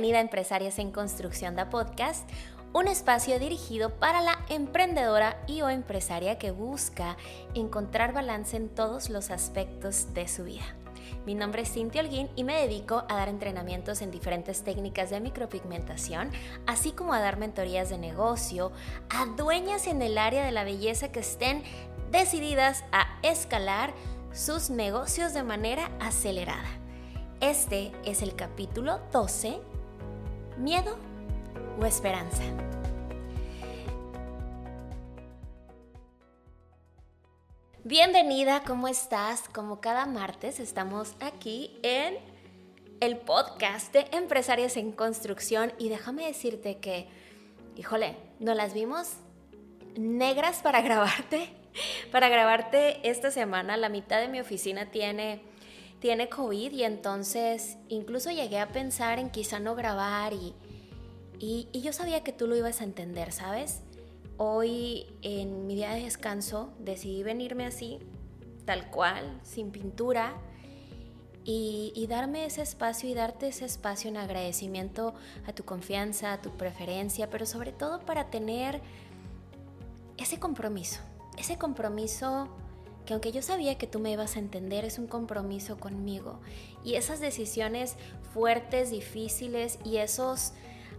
Bienvenida a Empresarias en Construcción da Podcast, un espacio dirigido para la emprendedora y o empresaria que busca encontrar balance en todos los aspectos de su vida. Mi nombre es Cintia Holguín y me dedico a dar entrenamientos en diferentes técnicas de micropigmentación, así como a dar mentorías de negocio a dueñas en el área de la belleza que estén decididas a escalar sus negocios de manera acelerada. Este es el capítulo 12, miedo o esperanza. Bienvenida, ¿cómo estás? Como cada martes estamos aquí en el podcast de Empresarias en Construcción y déjame decirte que, híjole, no las vimos negras para grabarte. Para grabarte esta semana, la mitad de mi oficina tiene tiene COVID y entonces incluso llegué a pensar en quizá no grabar y, y, yo sabía que tú lo ibas a entender, ¿sabes? Hoy en mi día de descanso decidí venirme así, tal cual, sin pintura, y, y, darme ese espacio y darte ese espacio en agradecimiento a tu confianza, a tu preferencia, pero sobre todo para tener ese compromiso, ese compromiso que aunque yo sabía que tú me ibas a entender, es un compromiso conmigo. Y esas decisiones fuertes, difíciles y esos,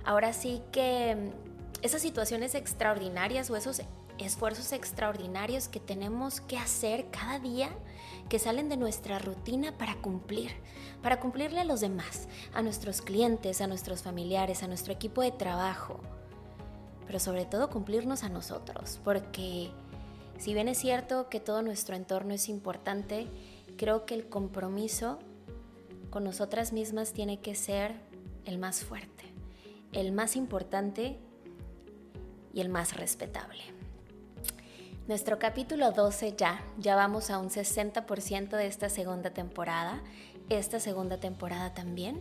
ahora sí que, esas situaciones extraordinarias o esos esfuerzos extraordinarios que tenemos que hacer cada día, que salen de nuestra rutina para cumplir, para cumplirle a los demás, a nuestros clientes, a nuestros familiares, a nuestro equipo de trabajo, pero sobre todo cumplirnos a nosotros, porque si bien es cierto que todo nuestro entorno es importante, creo que el compromiso con nosotras mismas tiene que ser el más fuerte, el más importante y el más respetable. Nuestro capítulo 12 ya, ya vamos a un 60% de esta segunda temporada. Esta segunda temporada también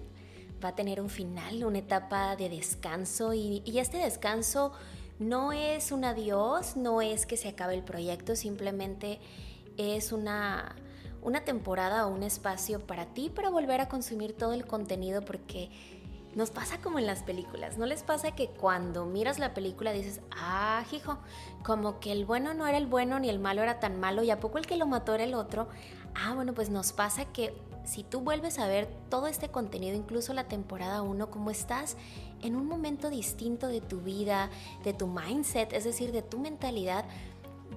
va a tener un final, una etapa de descanso y, y este descanso no es un adiós, no es que se acabe el proyecto, simplemente es una, una temporada o un espacio para ti para volver a consumir todo el contenido porque nos pasa como en las películas, ¿no les pasa que cuando miras la película dices, ah, hijo, como que el bueno no era el bueno ni el malo era tan malo y a poco el que lo mató era el otro? Ah, bueno, pues nos pasa que si tú vuelves a ver todo este contenido, incluso la temporada 1, como estás en un momento distinto de tu vida, de tu mindset, es decir, de tu mentalidad,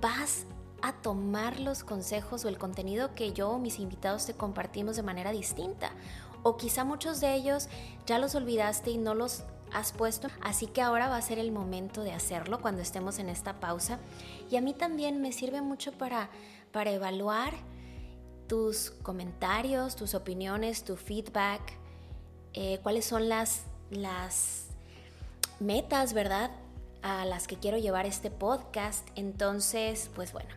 vas a tomar los consejos o el contenido que yo o mis invitados te compartimos de manera distinta. O quizá muchos de ellos ya los olvidaste y no los has puesto, así que ahora va a ser el momento de hacerlo cuando estemos en esta pausa. Y a mí también me sirve mucho para, para evaluar tus comentarios, tus opiniones, tu feedback, eh, cuáles son las, las metas, ¿verdad? A las que quiero llevar este podcast. Entonces, pues bueno,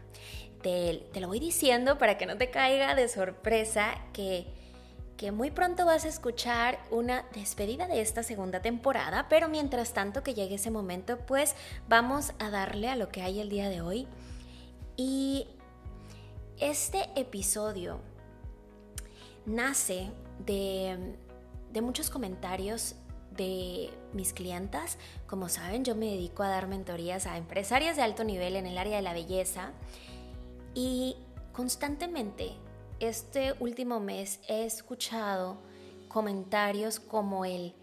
te, te lo voy diciendo para que no te caiga de sorpresa que que muy pronto vas a escuchar una despedida de esta segunda temporada, pero mientras tanto que llegue ese momento, pues vamos a darle a lo que hay el día de hoy. Y este episodio nace de, muchos comentarios de mis clientas. Como saben, yo me dedico a dar mentorías a empresarias de alto nivel en el área de la belleza y constantemente este último mes he escuchado comentarios como el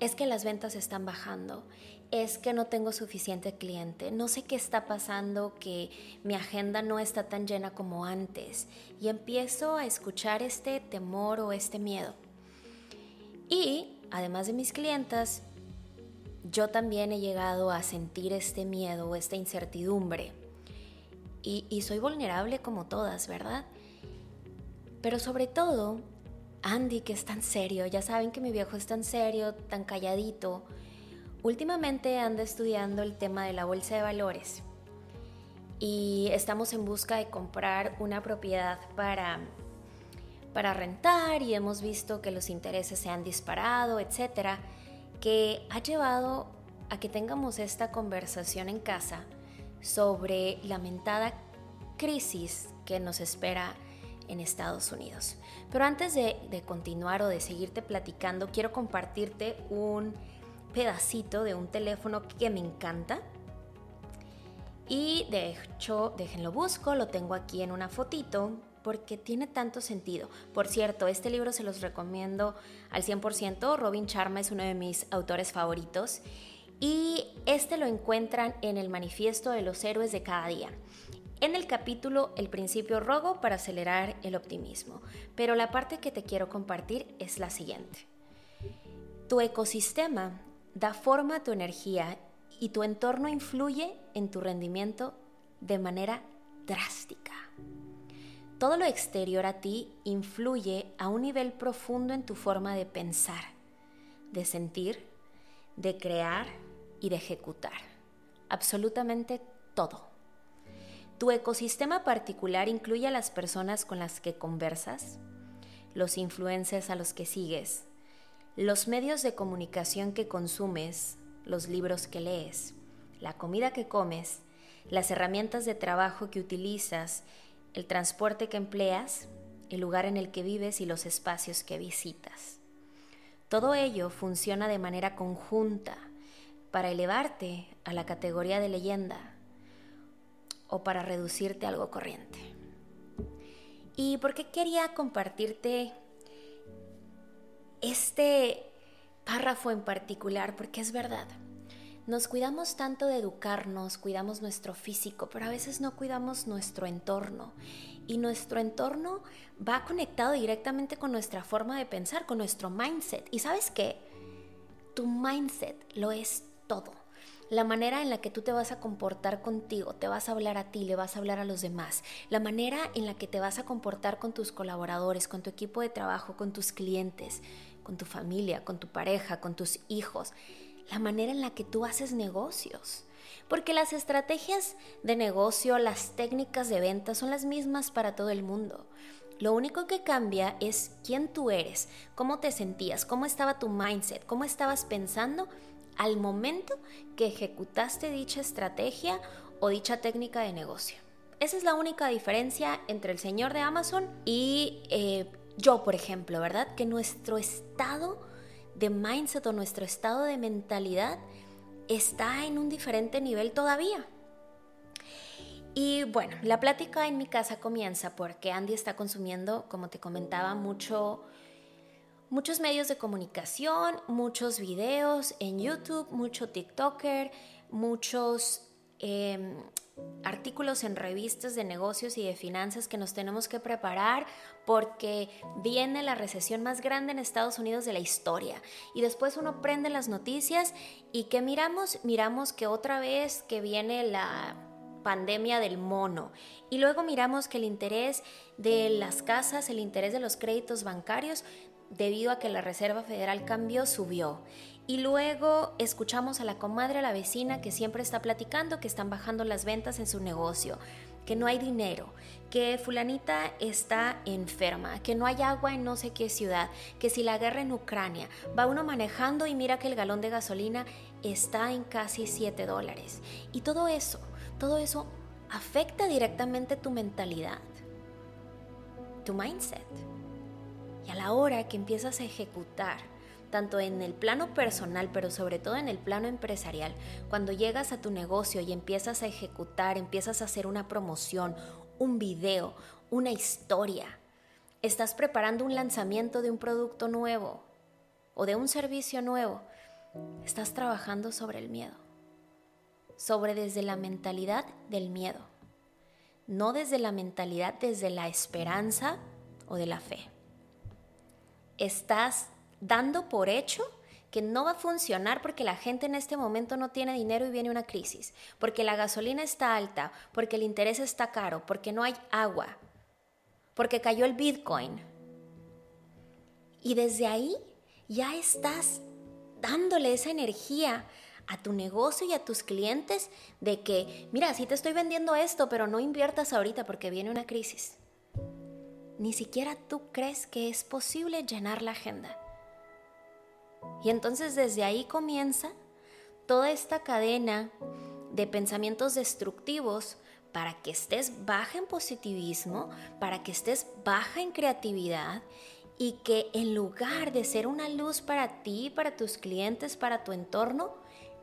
es que las ventas están bajando, es que no tengo suficiente cliente, no sé qué está pasando, que mi agenda no está tan llena como antes y empiezo a escuchar este temor o este miedo. Y además de mis clientas, yo también he llegado a sentir este miedo o esta incertidumbre. Y, soy vulnerable como todas, ¿verdad? Pero sobre todo, Andy, que es tan serio, ya saben que mi viejo es tan serio, tan calladito, Últimamente anda estudiando el tema de la bolsa de valores y estamos en busca de comprar una propiedad para, para rentar y hemos visto que los intereses se han disparado, etcétera, que ha llevado a que tengamos esta conversación en casa sobre la mentada crisis que nos espera en Estados Unidos. Pero antes de continuar o de seguirte platicando, quiero compartirte un pedacito de un teléfono que me encanta. Y de hecho, déjenlo busco, lo tengo aquí en una fotito porque tiene tanto sentido. Por cierto, este libro se los recomiendo al 100%. Robin Sharma es uno de mis autores favoritos y este lo encuentran en el Manifiesto de los Héroes de cada día. En el capítulo El principio rogo para acelerar el optimismo. Pero la parte que te quiero compartir es la siguiente. Tu ecosistema da forma a tu energía y tu entorno influye en tu rendimiento de manera drástica. Todo lo exterior a ti influye a un nivel profundo en tu forma de pensar, de sentir, de crear y de ejecutar. Absolutamente todo. Tu ecosistema particular incluye a las personas con las que conversas, los influencers a los que sigues, los medios de comunicación que consumes, los libros que lees, la comida que comes, las herramientas de trabajo que utilizas el transporte que empleas, el lugar en el que vives y los espacios que visitas. Todo ello funciona de manera conjunta para elevarte a la categoría de leyenda o para reducirte a algo corriente. ¿Y por qué quería compartirte este párrafo en particular? Porque es verdad. Nos cuidamos tanto de educarnos, cuidamos nuestro físico, pero a veces no cuidamos nuestro entorno. Y nuestro entorno va conectado directamente con nuestra forma de pensar, con nuestro mindset. ¿Y sabes qué? Tu mindset lo es todo. La manera en la que tú te vas a comportar contigo, te vas a hablar a ti, le vas a hablar a los demás. La manera en la que te vas a comportar con tus colaboradores, con tu equipo de trabajo, con tus clientes, con tu familia, con tu pareja, con tus hijos la manera en la que tú haces negocios. Porque las estrategias de negocio, las técnicas de venta son las mismas para todo el mundo. Lo único que cambia es quién tú eres, cómo te sentías, cómo estaba tu mindset, cómo estabas pensando al momento que ejecutaste dicha estrategia o dicha técnica de negocio. Esa es la única diferencia entre el señor de Amazon y eh, yo, por ejemplo, ¿verdad? Que nuestro estado de mindset o nuestro estado de mentalidad está en un diferente nivel todavía. Y bueno, la plática en mi casa comienza porque Andy está consumiendo, como te comentaba, mucho, muchos medios de comunicación, muchos videos en YouTube, mucho TikToker, muchos em, artículos en revistas de negocios y de finanzas que nos tenemos que preparar porque viene la recesión más grande en Estados Unidos de la historia. Y después uno prende las noticias y que miramos, miramos que otra vez que viene la pandemia del mono. Y luego miramos que el interés de las casas, el interés de los créditos bancarios, debido a que la Reserva Federal cambió, subió. Y luego escuchamos a la comadre, a la vecina que siempre está platicando que están bajando las ventas en su negocio, que no hay dinero, que fulanita está enferma, que no hay agua en no sé qué ciudad, que si la guerra en Ucrania, va uno manejando y mira que el galón de gasolina está en casi 7 dólares. Y todo eso, todo eso afecta directamente tu mentalidad, tu mindset. Y a la hora que empiezas a ejecutar tanto en el plano personal, pero sobre todo en el plano empresarial, cuando llegas a tu negocio y empiezas a ejecutar, empiezas a hacer una promoción, un video, una historia, estás preparando un lanzamiento de un producto nuevo o de un servicio nuevo, estás trabajando sobre el miedo, sobre desde la mentalidad del miedo, no desde la mentalidad desde la esperanza o de la fe. Estás dando por hecho que no va a funcionar porque la gente en este momento no tiene dinero y viene una crisis, porque la gasolina está alta, porque el interés está caro, porque no hay agua, porque cayó el Bitcoin. Y desde ahí ya estás dándole esa energía a tu negocio y a tus clientes de que, mira, sí te estoy vendiendo esto, pero no inviertas ahorita porque viene una crisis. Ni siquiera tú crees que es posible llenar la agenda. Y entonces desde ahí comienza toda esta cadena de pensamientos destructivos para que estés baja en positivismo, para que estés baja en creatividad y que en lugar de ser una luz para ti, para tus clientes, para tu entorno,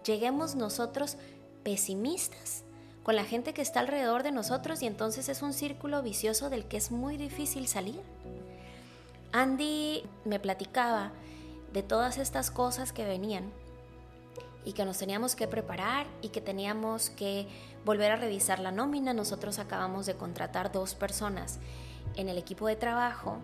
lleguemos nosotros pesimistas con la gente que está alrededor de nosotros y entonces es un círculo vicioso del que es muy difícil salir. Andy me platicaba de todas estas cosas que venían y que nos teníamos que preparar y que teníamos que volver a revisar la nómina. Nosotros acabamos de contratar dos personas en el equipo de trabajo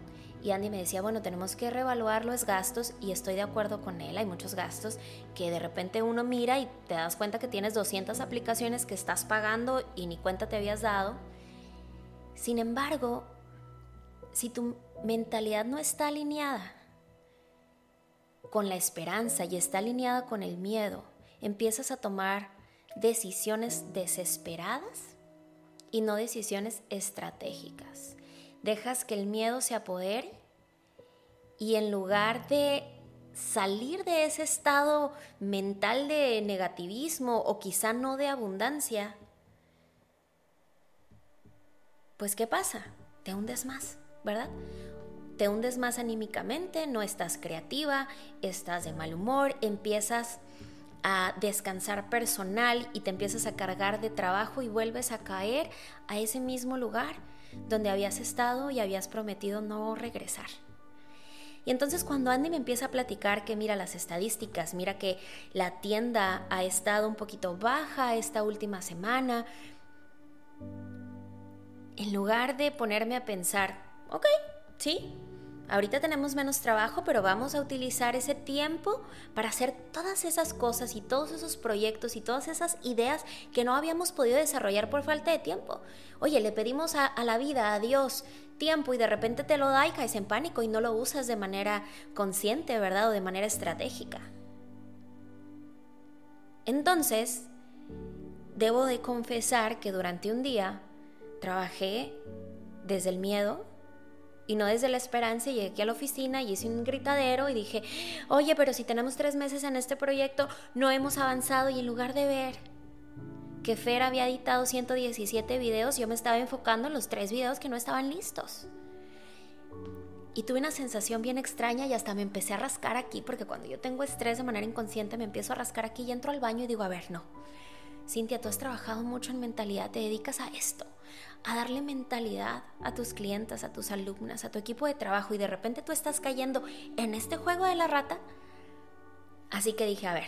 y Andy me decía, bueno, tenemos que reevaluar los gastos y estoy de acuerdo con él, hay muchos gastos que de repente uno mira y te das cuenta que tienes 200 aplicaciones que estás pagando y ni cuenta te habías dado. Sin embargo, si tu mentalidad no está alineada con la esperanza y está alineada con el miedo, empiezas a tomar decisiones desesperadas y no decisiones estratégicas. Dejas que el miedo se apodere y en lugar de salir de ese estado mental de negativismo o quizá no de abundancia, pues ¿qué pasa? Te hundes más, ¿verdad? Te hundes más anímicamente, no estás creativa, estás de mal humor, empiezas a descansar personal y te empiezas a cargar de trabajo y vuelves a caer a ese mismo lugar donde habías estado y habías prometido no regresar. Y entonces cuando Andy me empieza a platicar que mira las estadísticas, mira que la tienda ha estado un poquito baja esta última semana, en lugar de ponerme a pensar, ok, sí, Ahorita tenemos menos trabajo, pero vamos a utilizar ese tiempo para hacer todas esas cosas y todos esos proyectos y todas esas ideas que no habíamos podido desarrollar por falta de tiempo. Oye, le pedimos a, la vida, a Dios, tiempo y de repente te lo da y caes en pánico y no lo usas de manera consciente, ¿verdad? O de manera estratégica. Entonces, debo de confesar que durante un día trabajé desde el miedo, y no desde la esperanza. Llegué aquí a la oficina y hice un gritadero y dije, oye, pero si tenemos tres meses en este proyecto, no hemos avanzado y en lugar de ver que Fer había editado 117 videos, yo me estaba enfocando en los tres videos que no estaban listos. Y tuve una sensación bien extraña y hasta me empecé a rascar aquí, porque cuando yo tengo estrés de manera inconsciente me empiezo a rascar aquí y entro al baño y digo, a ver, no. Cintia, tú has trabajado mucho en mentalidad, te dedicas a esto a darle mentalidad a tus clientes, a tus alumnas, a tu equipo de trabajo y de repente tú estás cayendo en este juego de la rata. Así que dije, a ver,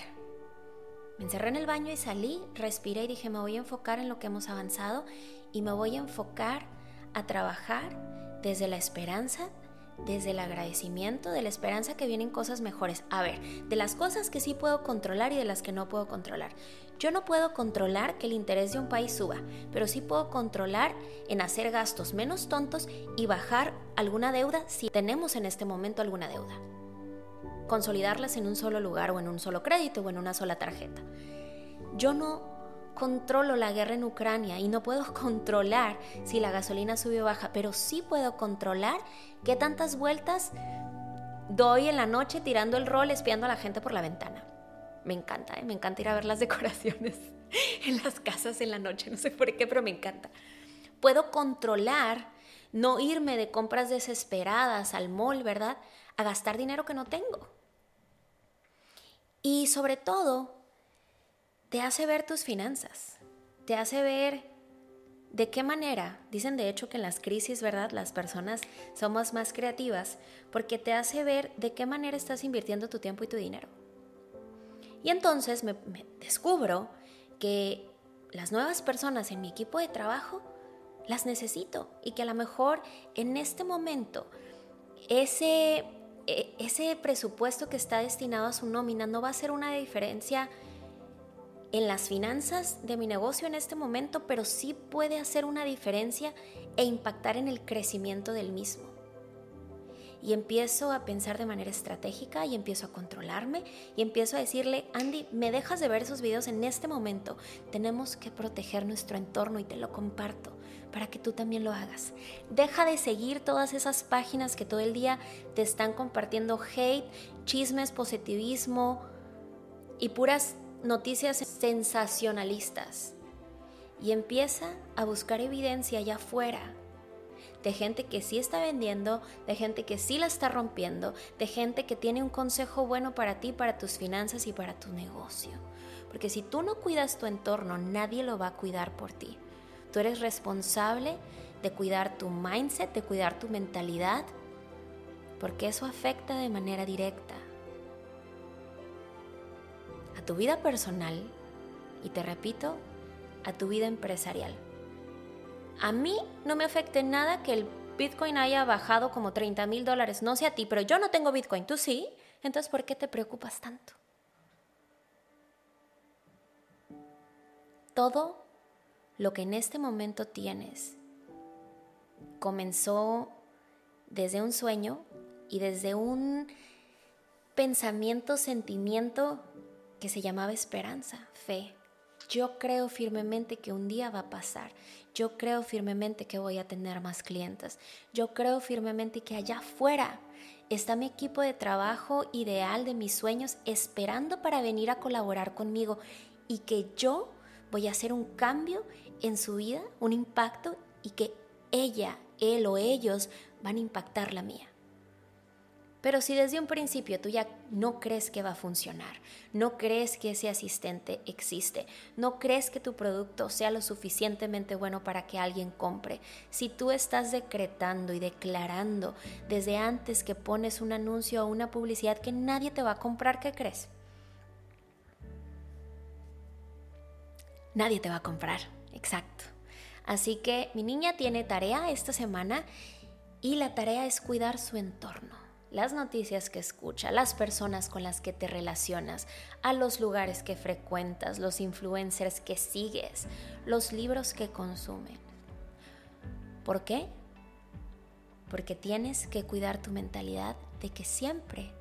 me encerré en el baño y salí, respiré y dije, me voy a enfocar en lo que hemos avanzado y me voy a enfocar a trabajar desde la esperanza, desde el agradecimiento, de la esperanza que vienen cosas mejores. A ver, de las cosas que sí puedo controlar y de las que no puedo controlar. Yo no puedo controlar que el interés de un país suba, pero sí puedo controlar en hacer gastos menos tontos y bajar alguna deuda si tenemos en este momento alguna deuda. Consolidarlas en un solo lugar o en un solo crédito o en una sola tarjeta. Yo no controlo la guerra en Ucrania y no puedo controlar si la gasolina sube o baja, pero sí puedo controlar qué tantas vueltas doy en la noche tirando el rol espiando a la gente por la ventana. Me encanta, ¿eh? me encanta ir a ver las decoraciones en las casas en la noche, no sé por qué, pero me encanta. Puedo controlar, no irme de compras desesperadas al mall, ¿verdad? A gastar dinero que no tengo. Y sobre todo, te hace ver tus finanzas, te hace ver de qué manera, dicen de hecho que en las crisis, ¿verdad? Las personas somos más creativas porque te hace ver de qué manera estás invirtiendo tu tiempo y tu dinero. Y entonces me, descubro que las nuevas personas en mi equipo de trabajo las necesito y que a lo mejor en este momento ese, e, ese presupuesto que está destinado a su nómina no va a ser una diferencia en las finanzas de mi negocio en este momento, pero sí puede hacer una diferencia e impactar en el crecimiento del mismo y empiezo a pensar de manera estratégica y empiezo a controlarme y empiezo a decirle, Andy, me dejas de ver esos videos en este momento. Tenemos que proteger nuestro entorno y te lo comparto para que tú también lo hagas. Deja de seguir todas esas páginas que todo el día te están compartiendo hate, chismes, positivismo y puras noticias sensacionalistas. y empieza a buscar evidencia allá afuera de gente que sí está vendiendo, de gente que sí la está rompiendo, de gente que tiene un consejo bueno para ti, para tus finanzas y para tu negocio. Porque si tú no cuidas tu entorno, nadie lo va a cuidar por ti. Tú eres responsable de cuidar tu mindset, de cuidar tu mentalidad, porque eso afecta de manera directa tu vida personal y te repito, a tu vida empresarial. A mí no me afecte nada que el Bitcoin haya bajado como 30 mil dólares, no sé a ti, pero yo no tengo Bitcoin, tú sí, entonces ¿por qué te preocupas tanto? Todo lo que en este momento tienes comenzó desde un sueño y desde un pensamiento, sentimiento que se llamaba esperanza, fe. Yo creo firmemente que un día va a pasar. Yo creo firmemente que voy a tener más clientes. Yo creo firmemente que allá afuera está mi equipo de trabajo ideal de mis sueños esperando para venir a colaborar conmigo y que yo voy a hacer un cambio en su vida, un impacto y que ella, él o ellos van a impactar la mía. Pero si desde un principio tú ya no crees que va a funcionar, no crees que ese asistente existe, no crees que tu producto sea lo suficientemente bueno para que alguien compre, si tú estás decretando y declarando desde antes que pones un anuncio o una publicidad que nadie te va a comprar, ¿qué crees? Nadie te va a comprar, exacto. Así que mi niña tiene tarea esta semana y la tarea es cuidar su entorno las noticias que escucha, las personas con las que te relacionas, a los lugares que frecuentas, los influencers que sigues, los libros que consumen. ¿Por qué? Porque tienes que cuidar tu mentalidad de que siempre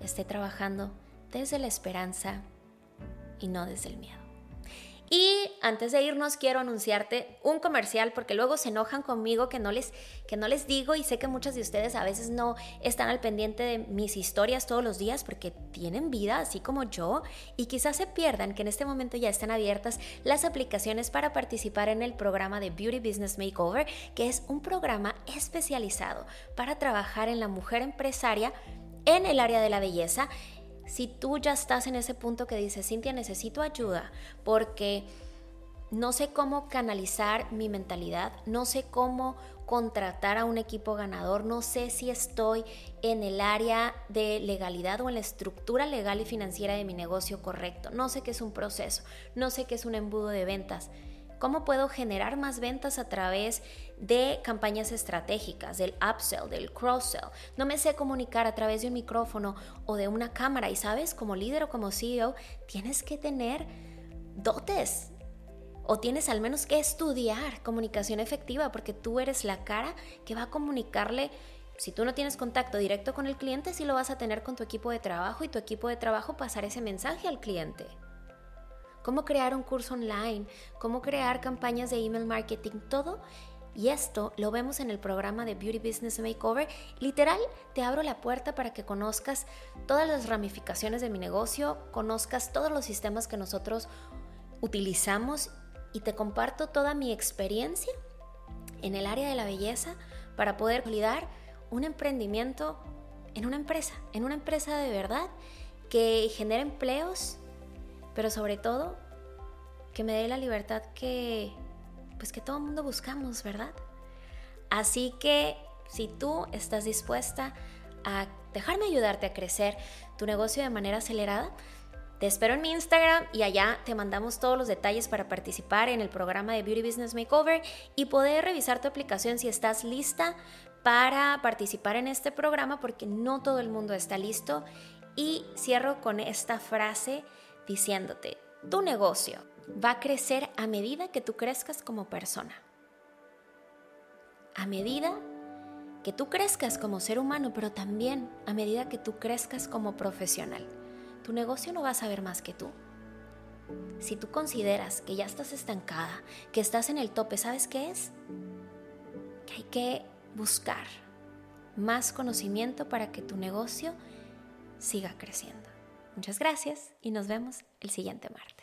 esté trabajando desde la esperanza y no desde el miedo. Y antes de irnos quiero anunciarte un comercial porque luego se enojan conmigo que no les que no les digo y sé que muchas de ustedes a veces no están al pendiente de mis historias todos los días porque tienen vida así como yo y quizás se pierdan que en este momento ya están abiertas las aplicaciones para participar en el programa de Beauty Business Makeover, que es un programa especializado para trabajar en la mujer empresaria en el área de la belleza si tú ya estás en ese punto que dices, Cintia, necesito ayuda porque no sé cómo canalizar mi mentalidad, no sé cómo contratar a un equipo ganador, no sé si estoy en el área de legalidad o en la estructura legal y financiera de mi negocio correcto, no sé qué es un proceso, no sé qué es un embudo de ventas. ¿Cómo puedo generar más ventas a través de campañas estratégicas, del upsell, del cross-sell? No me sé comunicar a través de un micrófono o de una cámara y sabes, como líder o como CEO, tienes que tener dotes o tienes al menos que estudiar comunicación efectiva porque tú eres la cara que va a comunicarle si tú no tienes contacto directo con el cliente, sí lo vas a tener con tu equipo de trabajo y tu equipo de trabajo pasar ese mensaje al cliente cómo crear un curso online, cómo crear campañas de email marketing, todo. Y esto lo vemos en el programa de Beauty Business Makeover. Literal, te abro la puerta para que conozcas todas las ramificaciones de mi negocio, conozcas todos los sistemas que nosotros utilizamos y te comparto toda mi experiencia en el área de la belleza para poder validar un emprendimiento en una empresa, en una empresa de verdad que genera empleos pero sobre todo que me dé la libertad que pues que todo el mundo buscamos, ¿verdad? Así que si tú estás dispuesta a dejarme ayudarte a crecer tu negocio de manera acelerada, te espero en mi Instagram y allá te mandamos todos los detalles para participar en el programa de Beauty Business Makeover y poder revisar tu aplicación si estás lista para participar en este programa porque no todo el mundo está listo. Y cierro con esta frase diciéndote, tu negocio va a crecer a medida que tú crezcas como persona. A medida que tú crezcas como ser humano, pero también a medida que tú crezcas como profesional. Tu negocio no va a saber más que tú. Si tú consideras que ya estás estancada, que estás en el tope, ¿sabes qué es? Que hay que buscar más conocimiento para que tu negocio siga creciendo. Muchas gracias y nos vemos el siguiente martes.